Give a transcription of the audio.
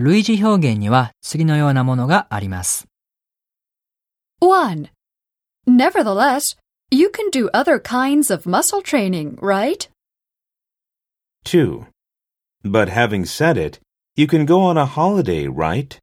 類似表現には次のようなものがあります。1. Nevertheless, you can do other kinds of muscle training, right? 2. But having said it, you can go on a holiday, right?